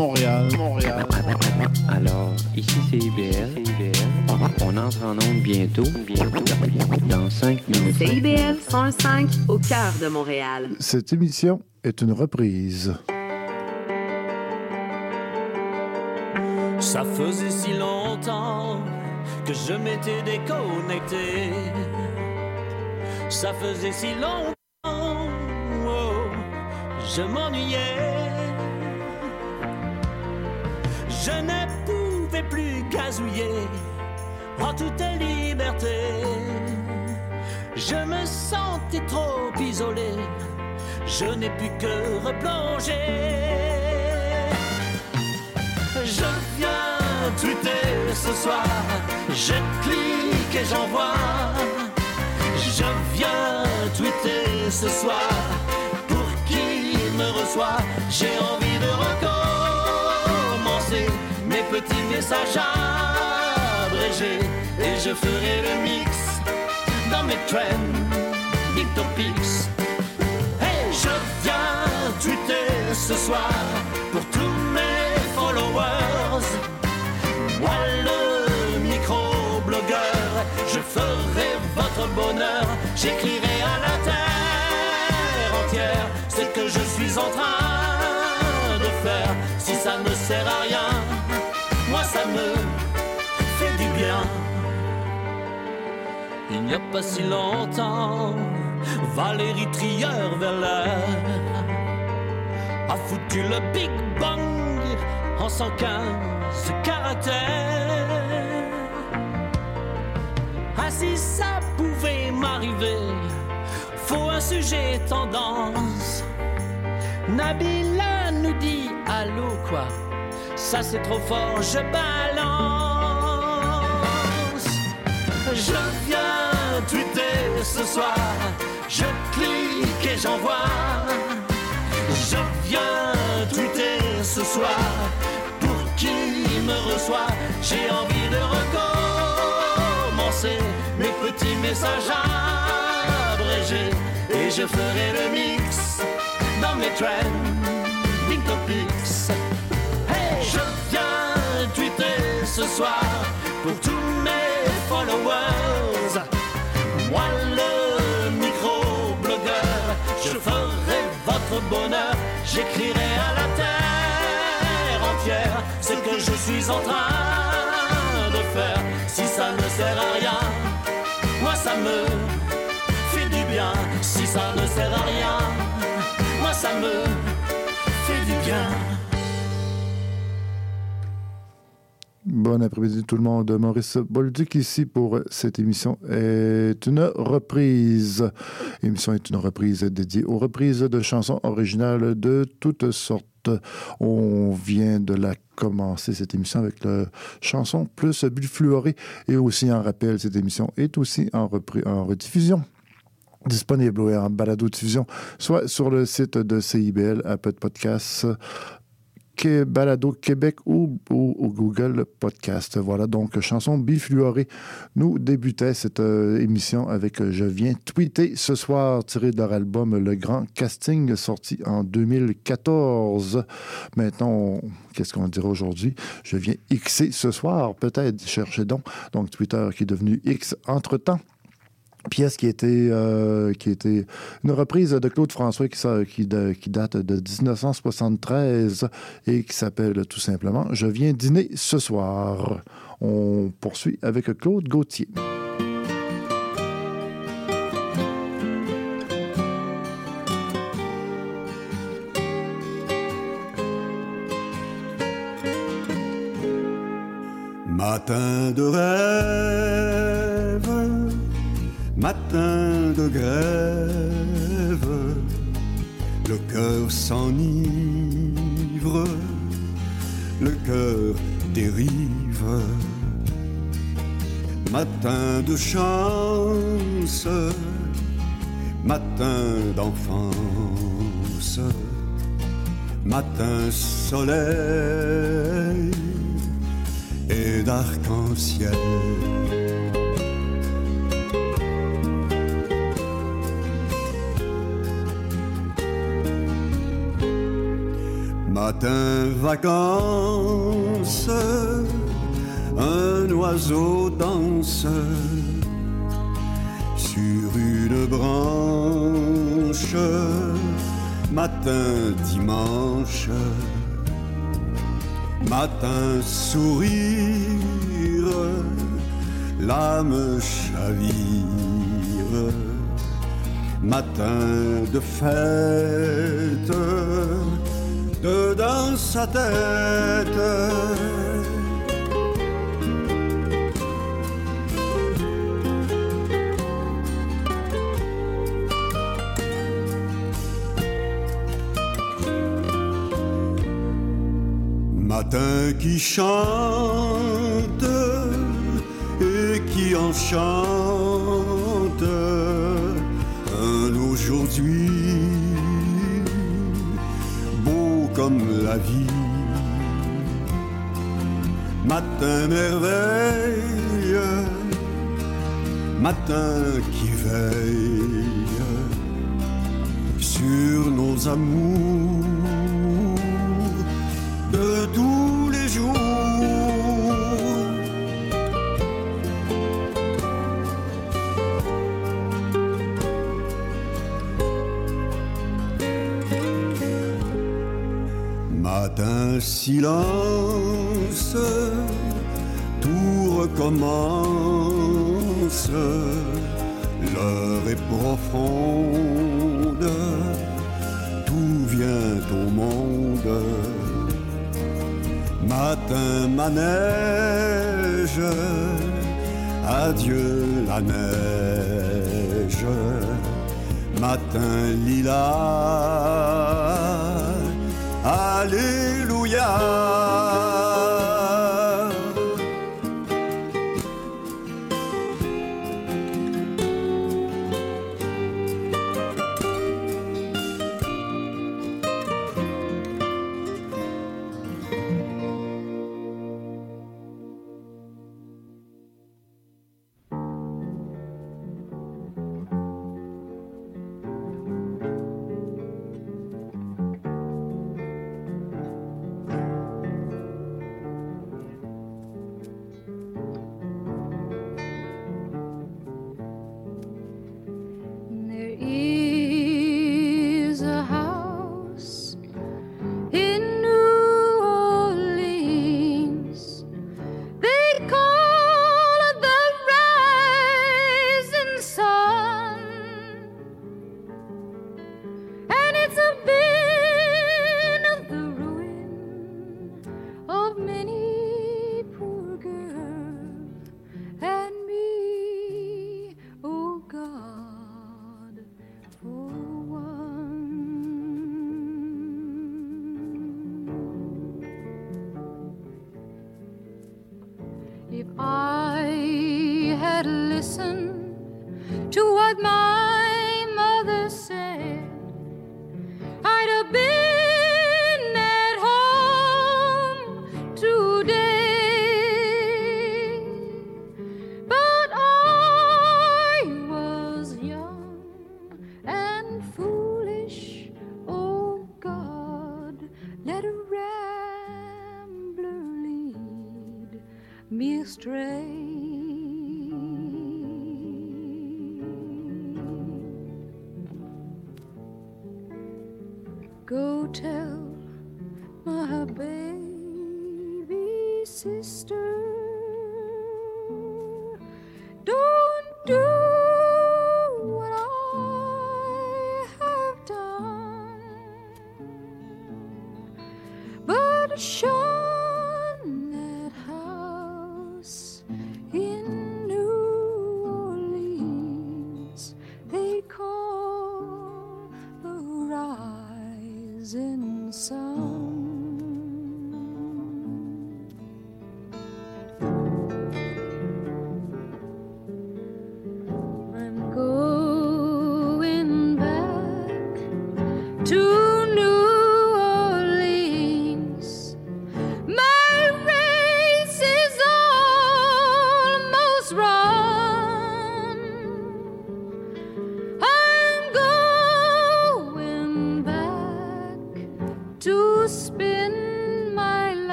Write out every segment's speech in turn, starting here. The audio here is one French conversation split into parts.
Montréal, Montréal. Alors, ici c'est IBL. On entre en onde bientôt, bientôt, dans 5 minutes. CIBL 105 au cœur de Montréal. Cette émission est une reprise. Ça faisait si longtemps que je m'étais déconnecté. Ça faisait si longtemps, oh, je m'ennuyais. Je ne pouvais plus gazouiller en toute liberté. Je me sentais trop isolé. Je n'ai pu que replonger. Je viens tweeter ce soir. Je clique et j'envoie. Je viens tweeter ce soir. Pour qui me reçoit, j'ai envie de recommencer mes petits messages abrégés. Et je ferai le mix dans mes trends, topics. Hey, je viens tweeter ce soir pour tous mes followers. Moi le micro-blogueur, je ferai votre bonheur. J'écrirai à la terre entière ce que je suis en train de faire. Si ça ne sert à rien, ça me fait du bien. Il n'y a pas si longtemps, Valérie Trieur vers l'air a foutu le Big Bang en 115 caractères. Ah si ça pouvait m'arriver, faut un sujet tendance. Nabila nous dit allô quoi, ça c'est trop fort, je balance. Je viens tweeter ce soir, je clique et j'envoie. Je viens tweeter ce soir pour qui me reçoit. J'ai envie de recommencer mes petits messages abrégés et je ferai le mix dans mes trending topics. Hey, ce soir pour tous mes followers. Moi le micro-blogueur, je ferai votre bonheur. J'écrirai à la terre entière ce que je suis en train de faire. Si ça ne sert à rien, moi ça me fait du bien. Si ça ne sert à rien, moi ça me fait du bien. Bon après-midi tout le monde. Maurice Bolduc ici pour cette émission est une reprise. L'émission est une reprise dédiée aux reprises de chansons originales de toutes sortes. On vient de la commencer cette émission avec la chanson plus Bulle et aussi en rappel cette émission est aussi en, repri- en rediffusion disponible oui, en balado-diffusion, soit sur le site de CIBL, Apple Podcasts, Balado Québec ou, Google Podcast. Voilà, donc chanson bifluorée. Nous débutait cette euh, émission avec euh, Je viens tweeter ce soir, tiré de leur album Le Grand Casting, sorti en 2014. Maintenant, qu'est-ce qu'on dirait aujourd'hui? Je viens Xer ce soir, peut-être, cherchez donc. Donc Twitter qui est devenu X entre-temps pièce qui était, euh, qui était une reprise de Claude François qui, qui date de 1973 et qui s'appelle tout simplement Je viens dîner ce soir. On poursuit avec Claude Gauthier. Matin de rêve, matin de grève, le cœur s'enivre, le cœur dérive. Matin de chance, matin d'enfance, matin soleil et d'arc-en-ciel. Matin vacances, un oiseau danse sur une branche. Matin dimanche, matin sourire, l'âme chavire. Matin de fête, dedans sa tête. Matin qui chante et qui enchante comme la vie. Matin merveille, matin qui veille sur nos amours Matin silence, tout recommence, l'heure est profonde, tout vient au monde? Matin manège, adieu la neige. Matin lilas, Alléluia. Listened to what my mother said, I'd have been at home today. But I was young and foolish. Oh God, let a rambler lead me astray.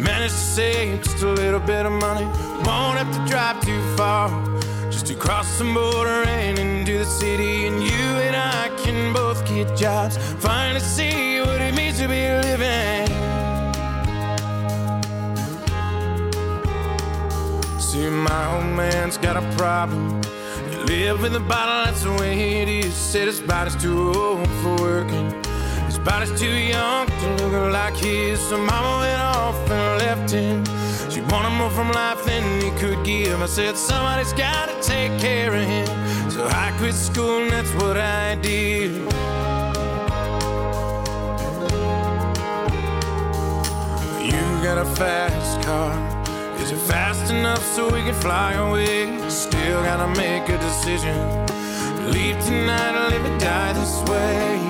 Managed to save just a little bit of money. Won't have to drive too far. Just to cross the border and into the city. And you and I can both get jobs. Finally see what it means to be living. See, my old man's got a problem. He live in the bottle, that's the way it is. Said his body's too old for working. Body's too young to look like his. So mama went off and left him. She wanted more from life than he could give. I said, somebody's gotta take care of him. So I quit school and that's what I did. You got a fast car. Is it fast enough so we can fly away? Still gotta make a decision. Leave tonight or live or die this way.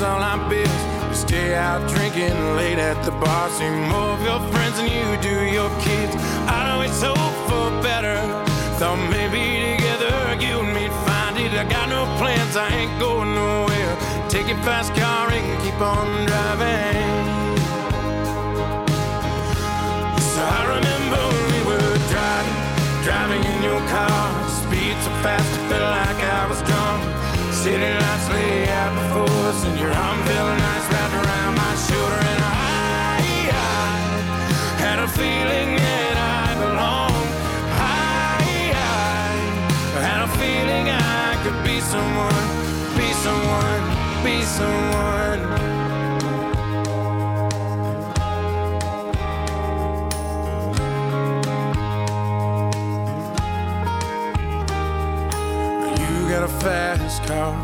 that all our bills. We stay out drinking late at the bar. See more of your friends than you do your kids. I'd always hope for better. Thought maybe together you and me'd find it. I got no plans, I ain't going nowhere. Take your fast car and keep on driving. So I remember we were driving, driving in your car. Speed so fast, I felt like I was drunk. City lights lay out before us, and your arm felt car.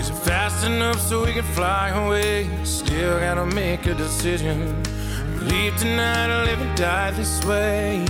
Is it fast enough so we can fly away? Still gotta make a decision. Leave tonight or live and die this way.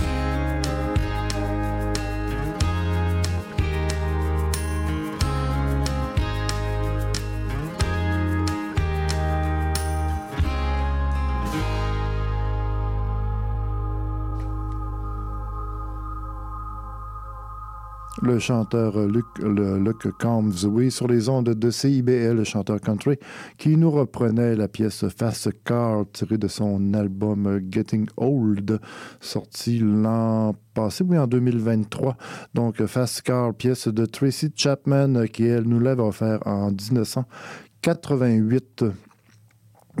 Le chanteur Luc, le, Luc Combs, sur les ondes de CIBL, le chanteur country, qui nous reprenait la pièce Fast Car tirée de son album Getting Old, sorti l'an passé, oui, en 2023. Donc, Fast Car, pièce de Tracy Chapman, qui, elle, nous l'avait offert en 1988.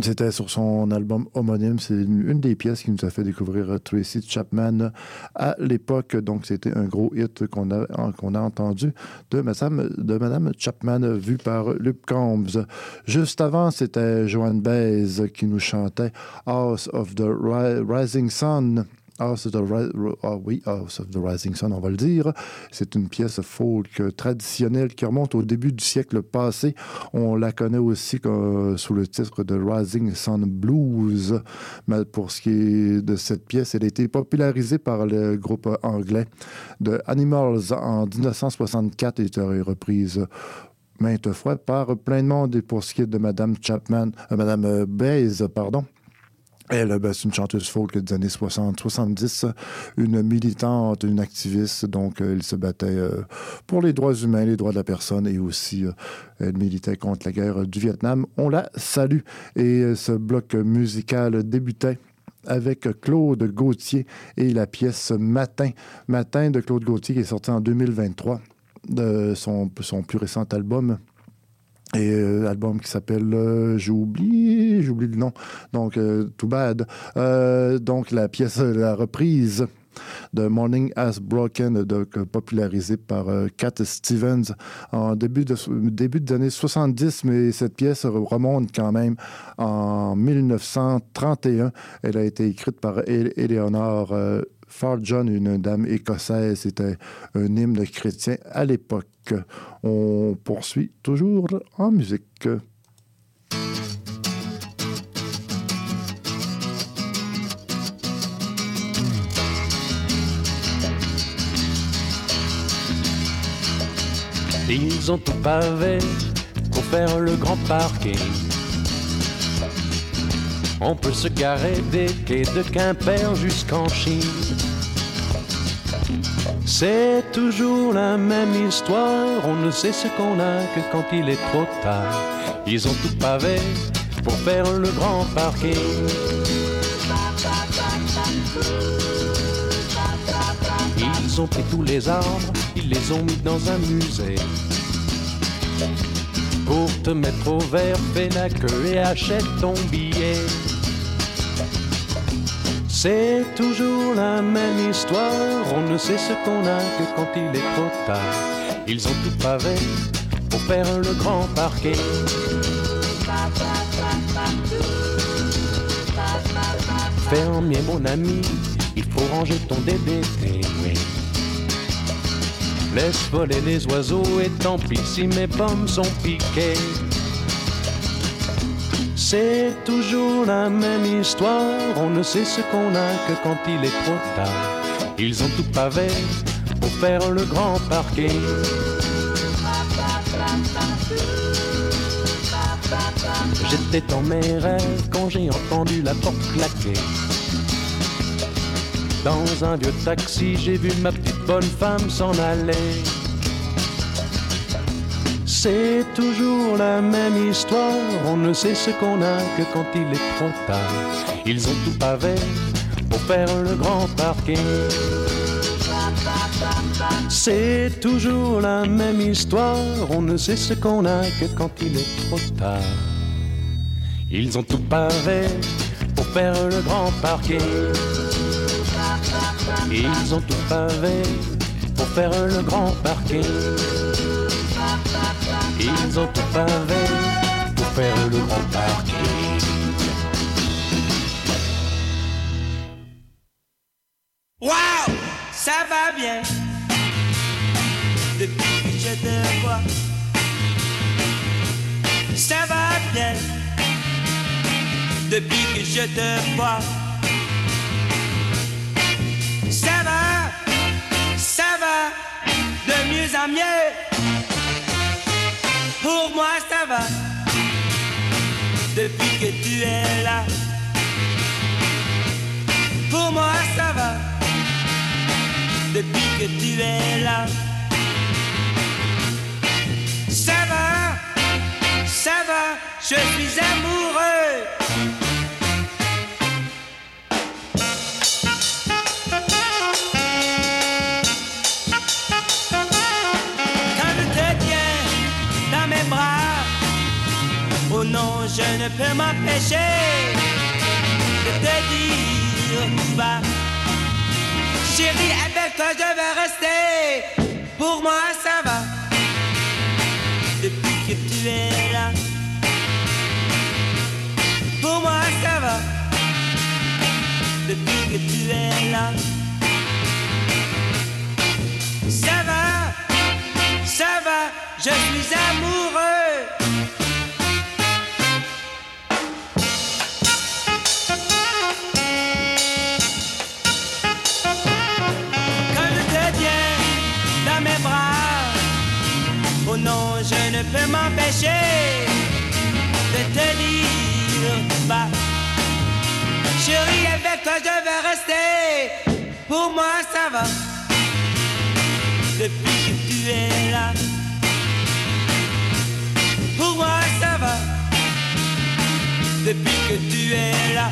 C'était sur son album homonyme. C'est une, des pièces qui nous a fait découvrir Tracy Chapman à l'époque. Donc, c'était un gros hit qu'on a, entendu de Madame, Chapman, vu par Luke Combs. Juste avant, c'était Joanne Baez qui nous chantait House of the Ri- Rising Sun. The Ri- ah oui, of the Rising Sun, on va le dire. C'est une pièce folk traditionnelle qui remonte au début du siècle passé. On la connaît aussi comme- sous le titre de Rising Sun Blues. Mais pour ce qui est de cette pièce, elle a été popularisée par le groupe anglais de Animals en 1964 et été reprise maintes fois par plein de monde. Et pour ce qui est de Madame Chapman, euh, Madame euh, Baez, pardon, elle, ben, c'est une chanteuse folk des années 60-70, une militante, une activiste. Donc, euh, elle se battait euh, pour les droits humains, les droits de la personne et aussi euh, elle militait contre la guerre du Vietnam. On la salue. Et ce bloc musical débutait avec Claude Gauthier et la pièce Matin. Matin de Claude Gauthier qui est sorti en 2023 de son, son plus récent album. Et euh, album qui s'appelle euh, J'oublie, le nom. Donc, euh, Too Bad. Euh, donc, la pièce, la reprise de Morning Has Broken, donc, euh, popularisée par euh, Cat Stevens en début, de, début des années 70, mais cette pièce remonte quand même en 1931. Elle a été écrite par Ele- Eleanor euh, Farjon, une dame écossaise. C'était un hymne chrétien à l'époque. On poursuit toujours en musique. Ils ont tout pavé pour faire le grand parking. On peut se garer des quais de Quimper jusqu'en Chine. C'est toujours la même histoire, on ne sait ce qu'on a que quand il est trop tard. Ils ont tout pavé pour faire le grand parking. Ils ont pris tous les arbres, ils les ont mis dans un musée. Pour te mettre au vert, fais la queue et achète ton billet. C'est toujours la même histoire, on ne sait ce qu'on a que quand il est trop tard. Ils ont tout pavé pour faire le grand parquet. Fermier mon ami, il faut ranger ton DDT. Laisse voler les oiseaux et tant pis si mes pommes sont piquées. C'est toujours la même histoire, on ne sait ce qu'on a que quand il est trop tard. Ils ont tout pavé pour faire le grand parquet. J'étais dans mes rêves quand j'ai entendu la porte claquer. Dans un vieux taxi, j'ai vu ma petite bonne femme s'en aller. C'est toujours la même histoire, on ne sait ce qu'on a que quand il est trop tard. Ils ont tout pavé pour faire le grand parking. C'est toujours la même histoire, on ne sait ce qu'on a que quand il est trop tard. Ils ont tout pavé pour faire le grand parking. Ils ont tout pavé pour faire le grand parking. Ils ont tout pavé pour faire le grand parking. Waouh, ça va bien. Depuis que je te vois, ça va bien. Depuis que je te vois, ça va, ça va de mieux en mieux. Pour moi, ça va. Depuis que tu es là, pour moi, ça va depuis que tu es là. Ça va, ça va, je suis amoureux. Ne peux m'empêcher de te dire bas. Chérie, avec toi je vais rester. Pour moi ça va. Depuis que tu es là. Pour moi ça va. Depuis que tu es là. Ça va, ça va, je suis amoureux. De te dire bah. Chérie, avec toi je vais rester. Pour moi, ça va. Depuis que tu es là. Pour moi, ça va. Depuis que tu es là.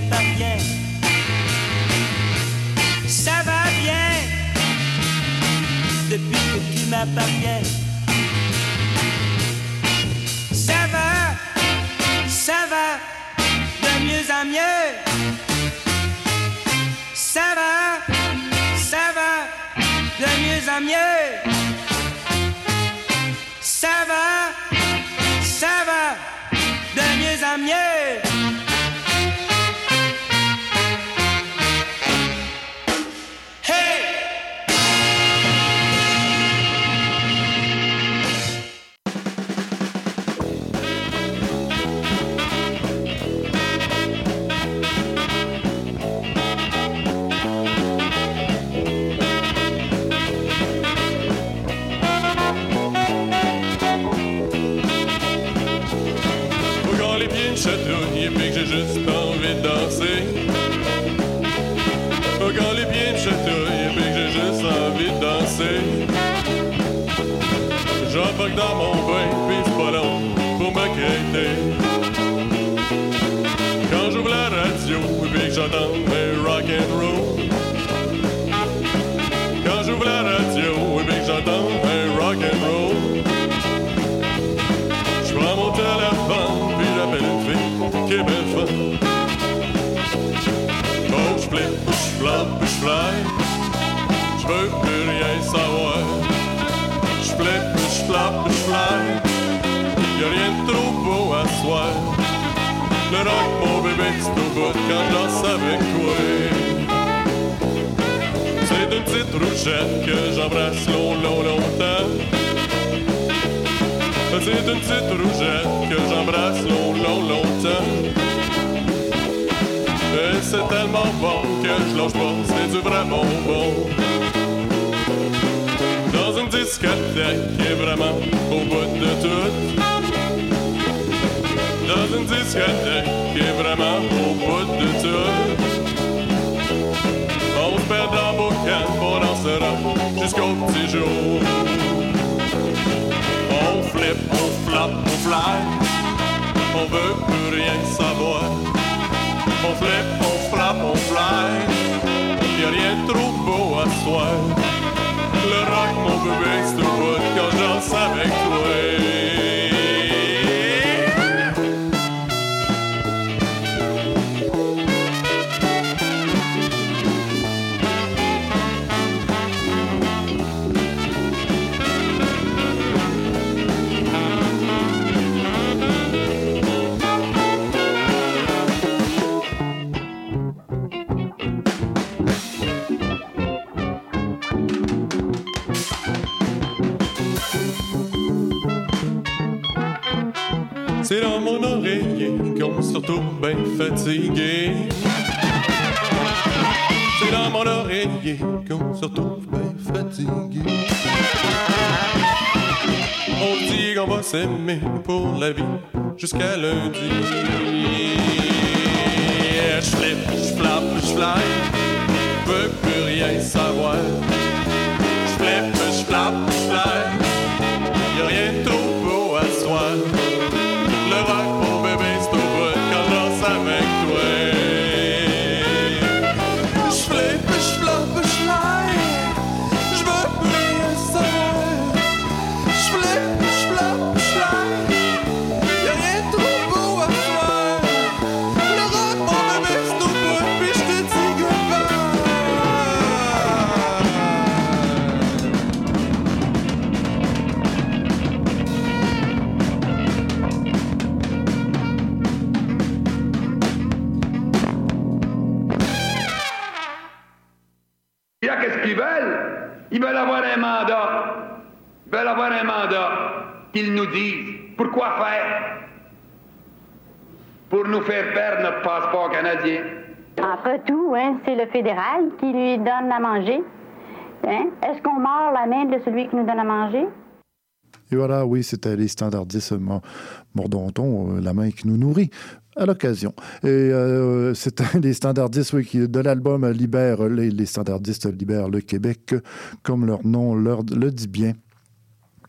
Que tu m'appartiens. Ça va bien. Depuis que tu m'appartiens. Ça va, ça va, de mieux en mieux. Ça va, ça va, de mieux en mieux. Ça va, ça va, de mieux en mieux. Danser. J'embarque dans mon bain puis pas long pour me quitter. Quand j'ouvre la radio puis que j'entends mes rock and roll. Quand j'ouvre la radio puis que j'entends mes rock and roll. Je prends mon téléphone, puis j'appelle une fille qui est belle fun. Oh, je flip, je fly. Le rock, mon bébé, bout quand je danse avec toi. C'est une petite rougette que j'embrasse long, long, longtemps. C'est une petite rougette que j'embrasse long, long, longtemps. Et c'est tellement bon que je lâche pas, c'est du vraiment bon. Dans une discothèque qui est vraiment au bout de tout. Une discothèque qui est vraiment au bout de tout. On se perd dans boucan, on dansera jusqu'au petit jour. On flip, on flop, on fly. On veut plus rien savoir. On flip, on flop, on fly. Y'a rien de trop beau à soir. Le rock, mon bébé, c'est au bout quand je danse avec toi. C'est dans mon oreiller qu'on se retrouve bien fatigué. C'est dans mon oreiller qu'on se retrouve bien fatigué. On dit qu'on va s'aimer pour la vie jusqu'à lundi. Je flip, je flappe, je fly, je veux plus rien savoir. Pour nous faire perdre notre passeport canadien. Après tout, hein, c'est le fédéral qui lui donne à manger. Hein? Est-ce qu'on mord la main de celui qui nous donne à manger? Et voilà, oui, c'était les standardistes mordons-on, euh, la main qui nous nourrit à l'occasion. Et euh, c'était les standardistes oui, qui, de l'album Libère, les, les, standardistes libèrent le Québec, comme leur nom leur, le dit bien.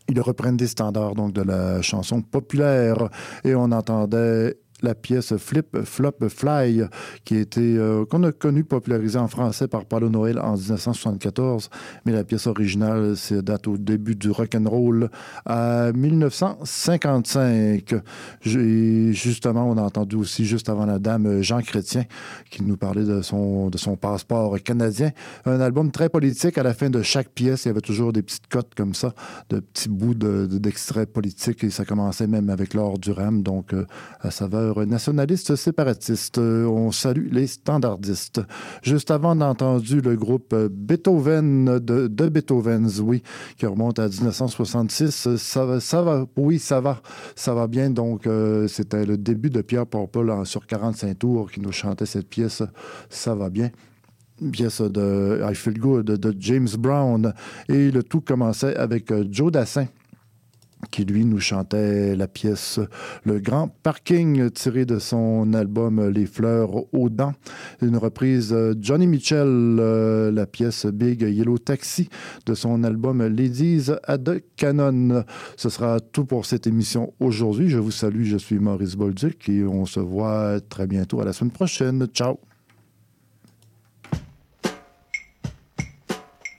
Ils reprennent des standards donc de la chanson populaire et on entendait la pièce Flip, Flop, Fly, qui euh, qu'on a connu popularisée en français par Paulo Noël en 1974, mais la pièce originale c'est date au début du rock and roll à 1955. Et justement, on a entendu aussi juste avant la dame Jean Chrétien qui nous parlait de son de son passeport canadien, un album très politique. À la fin de chaque pièce, il y avait toujours des petites cotes comme ça, de petits bouts d'extraits de, politiques et ça commençait même avec l'or du Ram, donc euh, à saveur nationaliste séparatiste. On salue les standardistes. Juste avant, on le groupe Beethoven de, Beethoven's, oui, qui remonte à 1966. Ça va, ça va, oui, ça va, ça va bien. Donc, euh, c'était le début de Pierre Porpol sur 45 tours qui nous chantait cette pièce. Ça va bien pièce de I Feel Good de James Brown. Et le tout commençait avec Joe Dassin qui lui nous chantait la pièce Le Grand Parking tiré de son album Les Fleurs aux dents. Une reprise Johnny Mitchell, euh, la pièce Big Yellow Taxi de son album Ladies at the Canon. Ce sera tout pour cette émission aujourd'hui. Je vous salue, je suis Maurice Bolduc et on se voit très bientôt à la semaine prochaine. Ciao!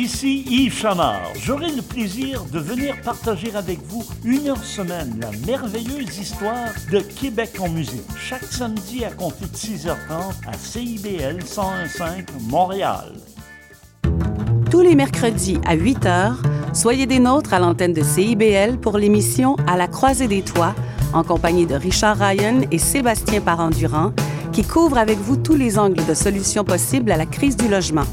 Ici Yves Chamard. J'aurai le plaisir de venir partager avec vous une heure semaine la merveilleuse histoire de Québec en musique. Chaque samedi à compter de 6h30 à CIBL 101.5 Montréal. Tous les mercredis à 8h, soyez des nôtres à l'antenne de CIBL pour l'émission À la croisée des toits en compagnie de Richard Ryan et Sébastien Parent-Durand qui couvrent avec vous tous les angles de solutions possibles à la crise du logement.